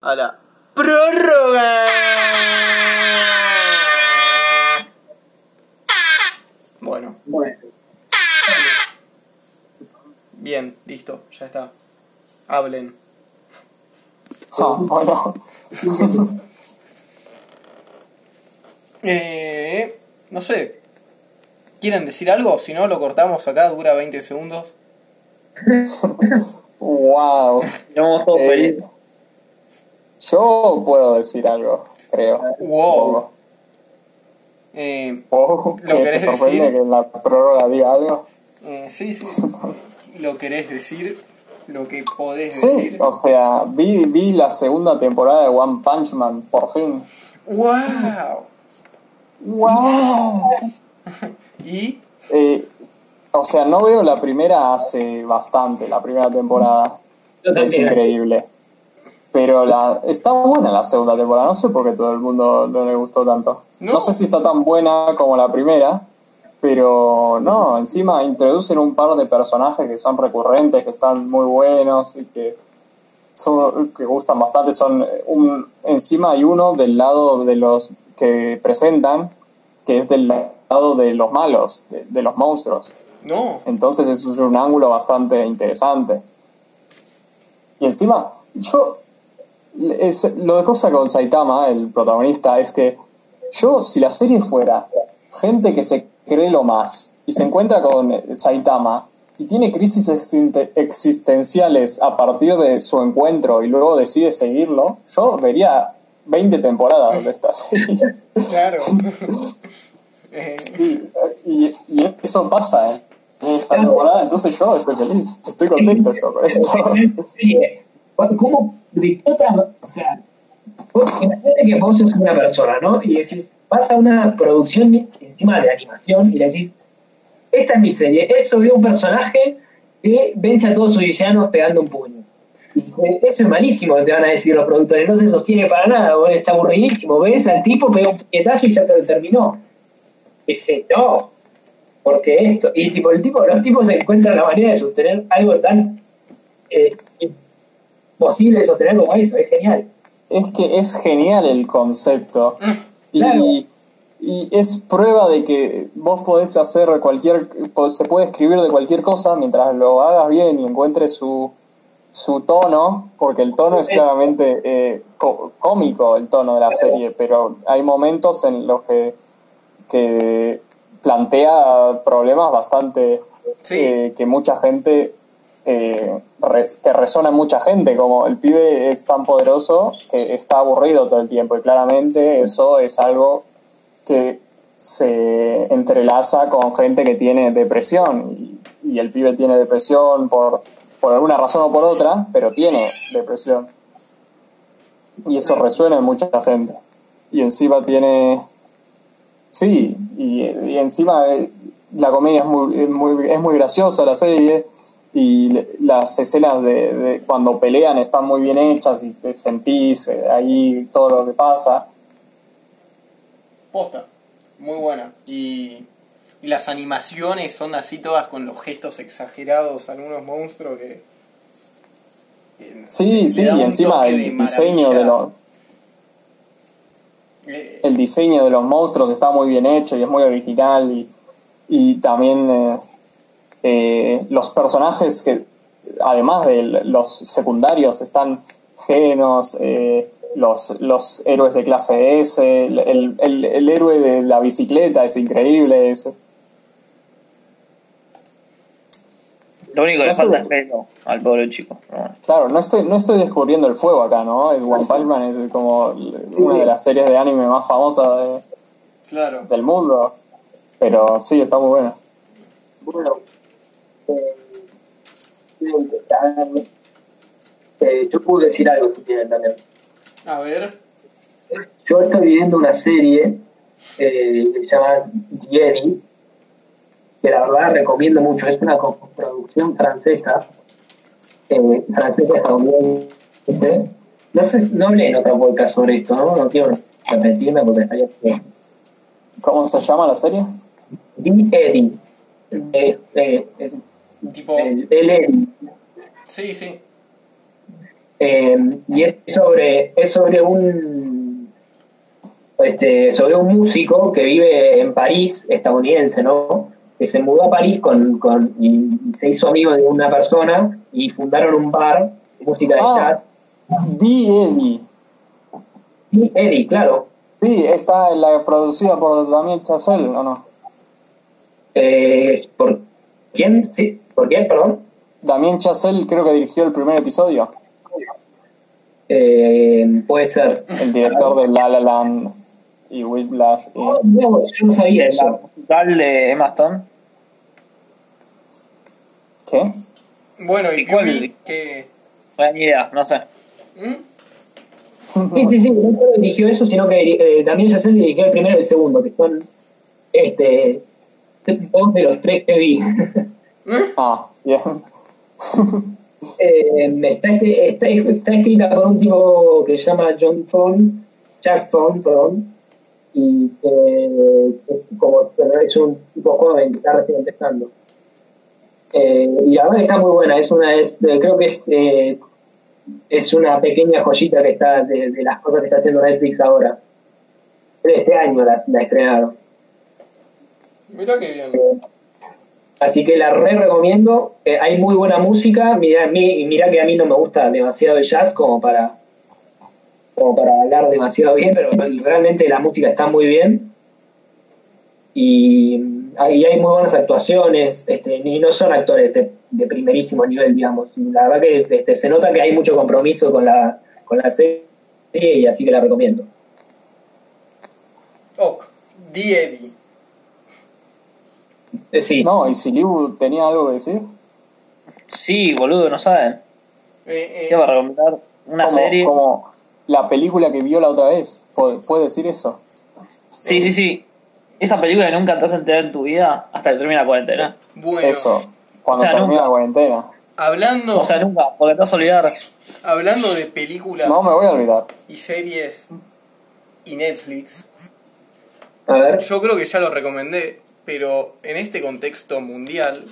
a la prórroga. Bueno, Bueno, bien, listo, ya está. Hablen. Bueno. Eh, no sé. ¿Quieren decir algo? Si no, lo cortamos acá, dura 20 segundos. wow. estamos todos Eh, felices. Yo puedo decir algo, creo. Wow. Eh, Wow, ¿Lo que querés decir? que en la prórroga diga algo. eh, sí, sí. ¿Lo querés decir? ¿Lo que podés Sí, decir? o sea, vi, vi la segunda temporada de One Punch Man, por fin. ¡Wow! ¡Wow! ¿Y? Eh, o sea, no veo la primera hace bastante, la primera temporada. Yo Es increíble. Pero la, está buena la segunda temporada, no sé por qué todo el mundo no le gustó tanto. No. No, sé si está tan buena como la primera, pero no, encima introducen un par de personajes que son recurrentes, que están muy buenos y que, son, que gustan bastante. Son un, encima hay uno del lado de los que presentan, que es del lado de los malos, de, de los monstruos. No. Entonces eso es un ángulo bastante interesante. Y encima, yo. Es- lo de cosa con Saitama, el protagonista, es que yo, si la serie fuera gente que se cree lo más y se encuentra con Saitama y tiene crisis existe- existenciales a partir de su encuentro y luego decide seguirlo, yo vería 20 temporadas de esta serie. Claro. Eh, y, y- y eso pasa ¿eh? en esta temporada, entonces yo estoy feliz, estoy contento yo con esto. Sí, O sea, imagínate que vos sos una persona, ¿no? Y decís, vas a una producción encima de animación y le decís, esta es mi serie, es sobre un personaje que vence a todos sus villanos pegando un puño. Y Eso es malísimo, te van a decir los productores, no se sostiene para nada, vos es aburridísimo, ves al tipo, pega un puñetazo y ya te lo terminó. Dice, no, porque esto, y tipo, el tipo, los tipos encuentran la manera de sostener algo tan eh, imposible de sostener como eso, es genial. Es que es genial el concepto. Y, Claro. y es prueba de que vos podés hacer cualquier. po- Se puede escribir de cualquier cosa mientras lo hagas bien y encuentres su, su tono, porque el tono es claramente eh, có- cómico, el tono de la serie, pero hay momentos en los que, que plantea problemas bastante. Sí. eh, que mucha gente eh, que resona en mucha gente, como el pibe es tan poderoso que está aburrido todo el tiempo y claramente eso es algo que se entrelaza con gente que tiene depresión y, y el pibe tiene depresión por, por alguna razón o por otra, pero tiene depresión. Y eso resuena en mucha gente. Y encima tiene... Sí, y, y encima eh, la comedia es muy, es muy, es muy graciosa, la serie, y las escenas de, de cuando pelean están muy bien hechas y te sentís eh, ahí todo lo que pasa. posta. Muy buena. Y, y las animaciones son así todas con los gestos exagerados, algunos monstruos que... que Sí, sí, y encima el de diseño de los Eh, el diseño de los monstruos está muy bien hecho y es muy original y, y también eh, eh, los personajes que además de los secundarios están genos eh, los, los héroes de clase S el, el, el- el héroe de la bicicleta es increíble es- Lo único que le falta es pelo al pobre chico. bueno. Claro, no estoy, no estoy descubriendo el fuego acá, ¿no? Es One Punch Man es como una de las series de anime más famosas de- claro. del mundo. Pero sí, está muy buena. Bueno, eh. Eh, yo puedo decir algo si quieren también. A ver. Yo estoy viendo una serie eh, que se llama Jedi, que la verdad recomiendo mucho. Es una producción francesa, eh, francesa estadounidense. No sé, no hablé en otro podcast sobre esto, ¿no? No quiero repetirme porque estaría bien. ¿Cómo se llama la serie? Di Eddie. Eh, eh, eh, Tipo... el, el Eddie. Sí, sí. Eh, y es sobre, es sobre un este, sobre un músico que vive en París, estadounidense, ¿no? Que se mudó a París con, con y se hizo amigo de una persona y fundaron un bar de música de Ah. jazz. Di Eddie. Y Eddie, claro. Sí, está en la producida por Damien Chazelle, ¿o no? Eh, ¿Por quién? Sí, ¿Por quién? Perdón. Damien Chazelle creo que dirigió el primer episodio. Eh, puede ser. El director de La La Land y Whiplash. y- No, yo no sabía La eso. musical de Emma Stone. ¿Qué? Bueno, y ¿Y cuál? Que... No hay ni idea, no sé. ¿Mm? Sí, sí, sí, no solo dirigió eso, sino que eh, también Yacel dirigió el primero y el segundo, que son este dos de los tres que vi. Ah, bien. Eh, está, está, está escrita por un tipo que se llama John Thorne, Jack Thorne, perdón, y que es como es un tipo joven que está recién empezando. Eh, y la verdad está muy buena, es una, es, eh, creo que es, eh, es una pequeña joyita que está de, de las cosas que está haciendo Netflix ahora. Este año la, la estrenaron. Mirá qué bien. Así que la re recomiendo. Eh, hay muy buena música. Mira, mi- mira que a mí no me gusta demasiado el jazz como para, como para hablar demasiado bien, pero realmente la música está muy bien. Y, hay- y hay muy buenas actuaciones. Este, y no son actores de, de primerísimo nivel, digamos. La verdad que este, se nota que hay mucho compromiso con la, con la serie y así que la recomiendo. Ok, Di Eddie. Eh, sí. No, ¿y si Liu tenía algo que decir? Sí, boludo, no saben. Eh, eh, ¿Qué va a recomendar? Una como, serie. Como la película que vio la otra vez. ¿Puede, puede decir eso? Sí, sí, sí. Esa película que nunca te has enterado en tu vida hasta que termina la cuarentena. bueno, Eso. Cuando O sea, nunca. la cuarentena. hablando, O sea, nunca, porque te vas a olvidar. hablando de películas No me voy a olvidar. y series y Netflix, A ver. yo creo que ya lo recomendé, pero en este contexto mundial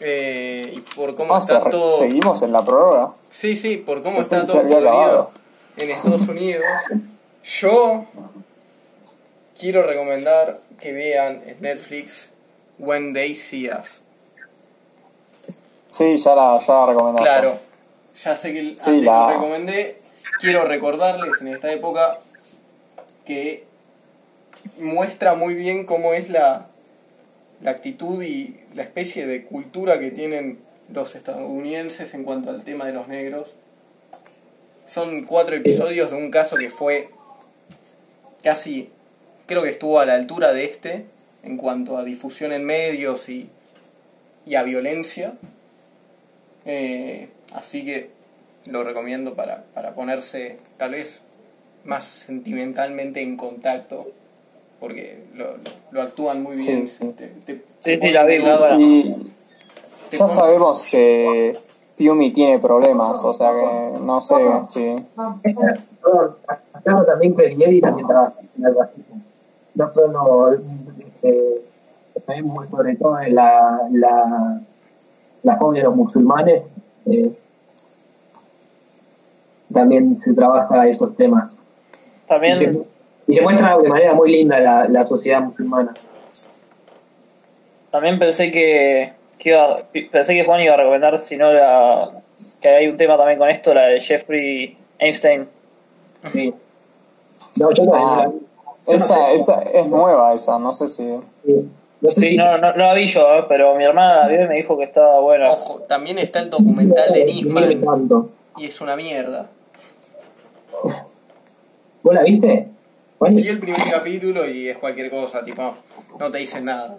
eh, y por cómo Ah, está todo... seguimos en la prórroga. Sí, sí, por cómo Pensé está todo podrido en Estados Unidos, yo quiero recomendar que vean en Netflix When They See Us. Sí, ya la, ya la recomendaste. Claro, ya sé que Sí, antes la- lo recomendé. Quiero recordarles en esta época que muestra muy bien cómo es la, la actitud y la especie de cultura que tienen los estadounidenses en cuanto al tema de los negros. Son cuatro episodios de un caso que fue casi, creo que estuvo a la altura de este en cuanto a difusión en medios y, y a violencia. Eh, así que lo recomiendo para, para ponerse tal vez más sentimentalmente en contacto, porque lo, lo- actúan muy Sí, bien. sí. Te- te- Sí, te sí, ponen la. Y ya sabemos que Piumi tiene problemas, o sea que no sé si... Aclaro también que Vieri también trabaja en el racismo. No solo, este, sabemos sobre todo en la, la, la fobia de los musulmanes, eh, también se trabaja esos temas. También, y se muestra de manera muy linda la, la sociedad musulmana. también pensé que, que iba, pensé que Juan iba a recomendar, si no la, que hay un tema también con esto, la de Jeffrey Einstein. Sí. No, yo no la Ah, no esa, sé. esa es nueva esa, no sé si... Sí. No sé Sí, si- no, no, no la vi yo, eh, pero mi hermana la vio y me dijo que estaba buena. Ojo, también está el documental de no Nisman y es una mierda. ¿Vos la viste? Juan? Vi el primer capítulo y es cualquier cosa, tipo, no te dicen nada.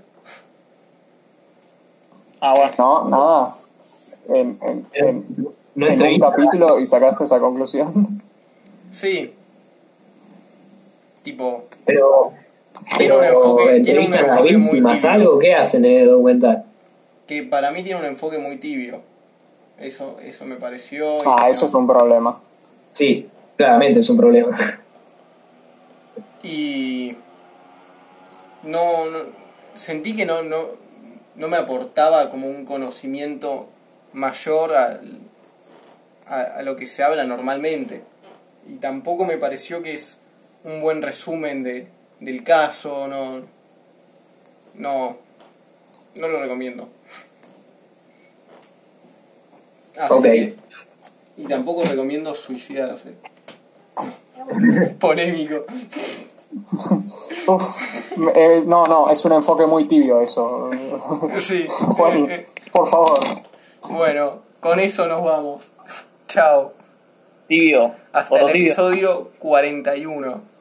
Ah, bueno. No, nada. En, en, en, No en un capítulo y sacaste esa conclusión. Sí. Tipo, Pero, Tiene un pero enfoque- tiene un enfoque muy tibio. algo que hacen en el documental. que para mí tiene un enfoque muy tibio. Eso, eso me pareció. y Ah, no- eso es un problema. Sí, claramente es un problema. Y no, no sentí que no, no, no me aportaba como un conocimiento mayor al, a, a lo que se habla normalmente. Y tampoco me pareció que es un buen resumen de, del caso, no, no, no lo recomiendo. Así Ok. que- y tampoco recomiendo suicidarse. Polémico. Uf, eh, no, no, es un enfoque muy tibio eso. Sí. Juan, por favor. Bueno, con eso nos vamos. Chao. Tibio. Hasta el tibio. episodio 41.